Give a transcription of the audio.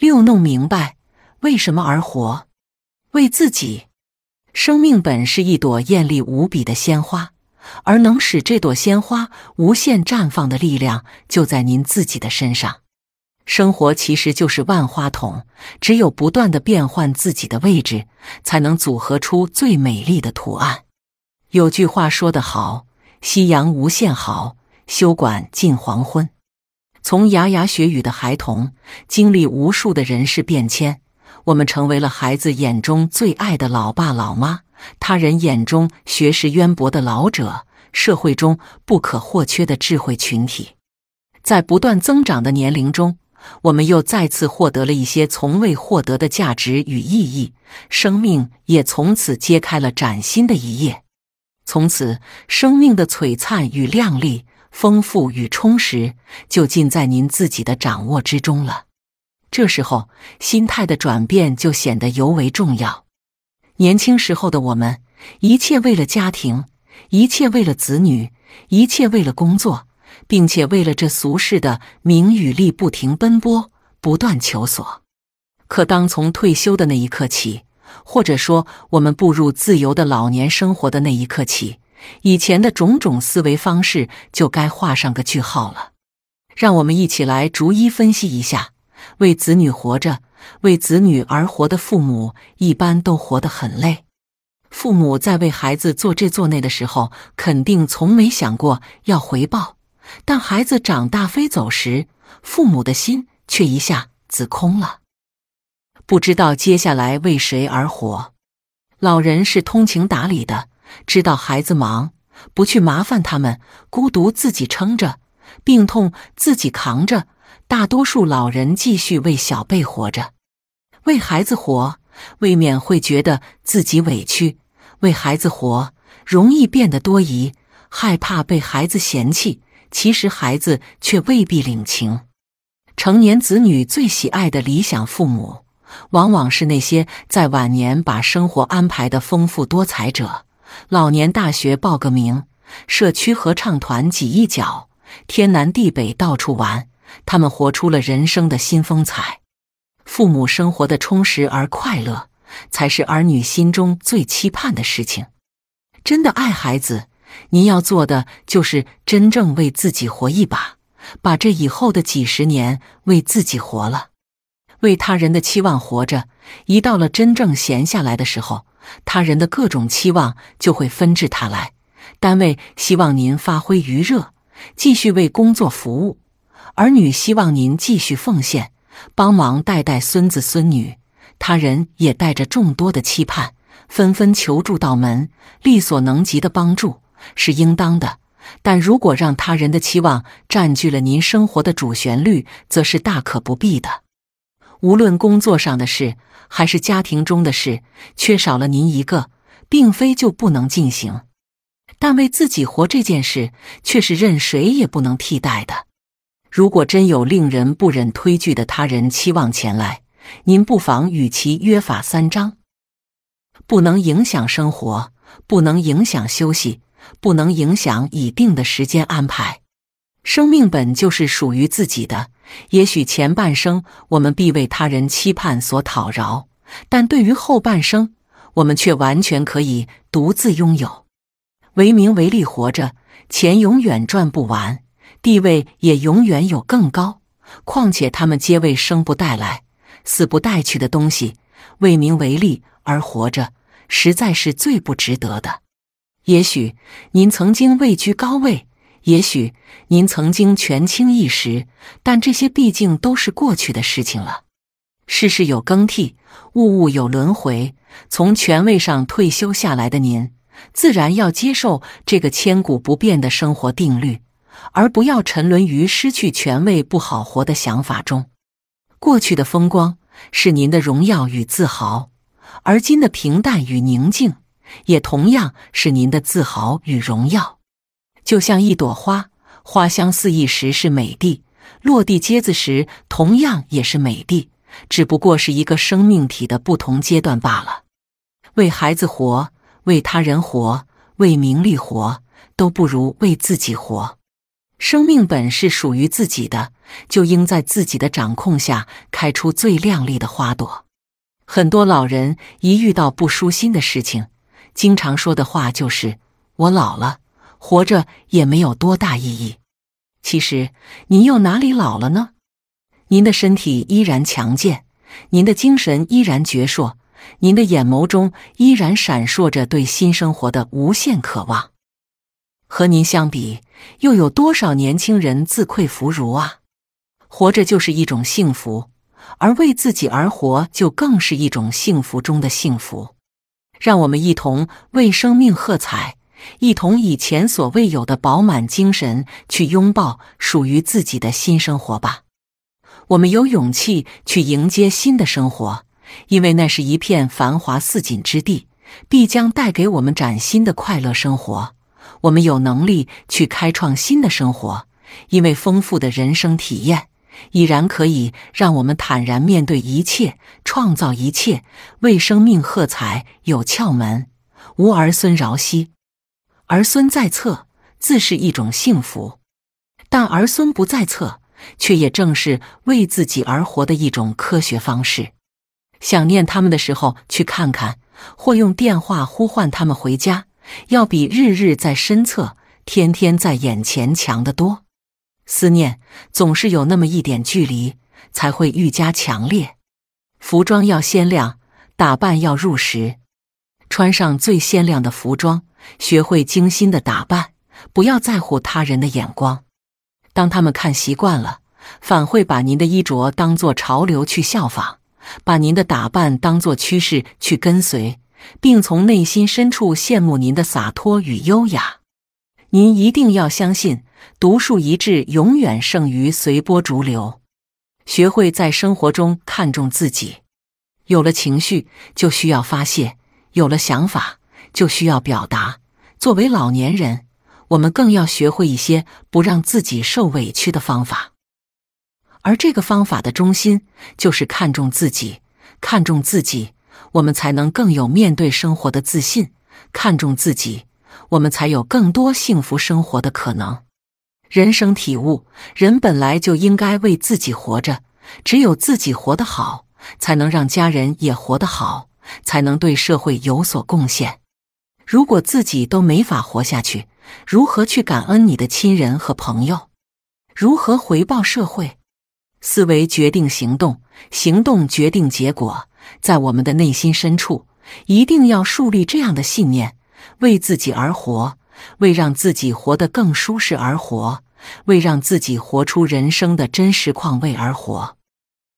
六弄明白为什么而活，为自己。生命本是一朵艳丽无比的鲜花，而能使这朵鲜花无限绽放的力量，就在您自己的身上。生活其实就是万花筒，只有不断的变换自己的位置，才能组合出最美丽的图案。有句话说得好：“夕阳无限好，休管近黄昏。”从牙牙学语的孩童，经历无数的人事变迁，我们成为了孩子眼中最爱的老爸老妈，他人眼中学识渊博的老者，社会中不可或缺的智慧群体。在不断增长的年龄中，我们又再次获得了一些从未获得的价值与意义，生命也从此揭开了崭新的一页。从此，生命的璀璨与亮丽。丰富与充实就尽在您自己的掌握之中了。这时候，心态的转变就显得尤为重要。年轻时候的我们，一切为了家庭，一切为了子女，一切为了工作，并且为了这俗世的名与利不停奔波，不断求索。可当从退休的那一刻起，或者说我们步入自由的老年生活的那一刻起，以前的种种思维方式就该画上个句号了。让我们一起来逐一分析一下：为子女活着、为子女而活的父母，一般都活得很累。父母在为孩子做这做那的时候，肯定从没想过要回报；但孩子长大飞走时，父母的心却一下子空了，不知道接下来为谁而活。老人是通情达理的。知道孩子忙，不去麻烦他们，孤独自己撑着，病痛自己扛着。大多数老人继续为小辈活着，为孩子活，未免会觉得自己委屈；为孩子活，容易变得多疑，害怕被孩子嫌弃。其实孩子却未必领情。成年子女最喜爱的理想父母，往往是那些在晚年把生活安排的丰富多彩者。老年大学报个名，社区合唱团挤一脚，天南地北到处玩。他们活出了人生的新风采。父母生活的充实而快乐，才是儿女心中最期盼的事情。真的爱孩子，您要做的就是真正为自己活一把，把这以后的几十年为自己活了。为他人的期望活着，一到了真正闲下来的时候。他人的各种期望就会纷至沓来，单位希望您发挥余热，继续为工作服务；儿女希望您继续奉献，帮忙带带孙子孙女；他人也带着众多的期盼，纷纷求助到门，力所能及的帮助是应当的。但如果让他人的期望占据了您生活的主旋律，则是大可不必的。无论工作上的事还是家庭中的事，缺少了您一个，并非就不能进行。但为自己活这件事，却是任谁也不能替代的。如果真有令人不忍推拒的他人期望前来，您不妨与其约法三章：不能影响生活，不能影响休息，不能影响已定的时间安排。生命本就是属于自己的。也许前半生我们必为他人期盼所讨饶，但对于后半生，我们却完全可以独自拥有。为名为利活着，钱永远赚不完，地位也永远有更高。况且他们皆为生不带来、死不带去的东西。为名为利而活着，实在是最不值得的。也许您曾经位居高位。也许您曾经权倾一时，但这些毕竟都是过去的事情了。世事有更替，物物有轮回。从权位上退休下来的您，自然要接受这个千古不变的生活定律，而不要沉沦于失去权位不好活的想法中。过去的风光是您的荣耀与自豪，而今的平淡与宁静，也同样是您的自豪与荣耀。就像一朵花，花香四溢时是美的，落地结子时同样也是美的，只不过是一个生命体的不同阶段罢了。为孩子活，为他人活，为名利活，都不如为自己活。生命本是属于自己的，就应在自己的掌控下开出最亮丽的花朵。很多老人一遇到不舒心的事情，经常说的话就是：“我老了，活着也没有多大意义。”其实，您又哪里老了呢？您的身体依然强健，您的精神依然矍铄，您的眼眸中依然闪烁着对新生活的无限渴望。和您相比，又有多少年轻人自愧弗如啊？活着就是一种幸福，而为自己而活就更是一种幸福中的幸福。让我们一同为生命喝彩，一同以前所未有的饱满精神去拥抱属于自己的新生活吧。我们有勇气去迎接新的生活，因为那是一片繁华似锦之地，必将带给我们崭新的快乐生活。我们有能力去开创新的生活，因为丰富的人生体验已然可以让我们坦然面对一切，创造一切，为生命喝彩。有窍门，无儿孙饶惜。儿孙在侧，自是一种幸福；但儿孙不在侧，却也正是为自己而活的一种科学方式。想念他们的时候，去看看，或用电话呼唤他们回家。要比日日在身侧、天天在眼前强得多。思念总是有那么一点距离，才会愈加强烈。服装要鲜亮，打扮要入时。穿上最鲜亮的服装，学会精心的打扮，不要在乎他人的眼光。当他们看习惯了，反会把您的衣着当作潮流去效仿，把您的打扮当作趋势去跟随。并从内心深处羡慕您的洒脱与优雅。您一定要相信，独树一帜永远胜于随波逐流。学会在生活中看重自己。有了情绪，就需要发泄；有了想法，就需要表达。作为老年人，我们更要学会一些不让自己受委屈的方法。而这个方法的中心，就是看重自己，看重自己。我们才能更有面对生活的自信，看重自己，我们才有更多幸福生活的可能。人生体悟：人本来就应该为自己活着，只有自己活得好，才能让家人也活得好，才能对社会有所贡献。如果自己都没法活下去，如何去感恩你的亲人和朋友？如何回报社会？思维决定行动，行动决定结果。在我们的内心深处，一定要树立这样的信念：为自己而活，为让自己活得更舒适而活，为让自己活出人生的真实况味而活。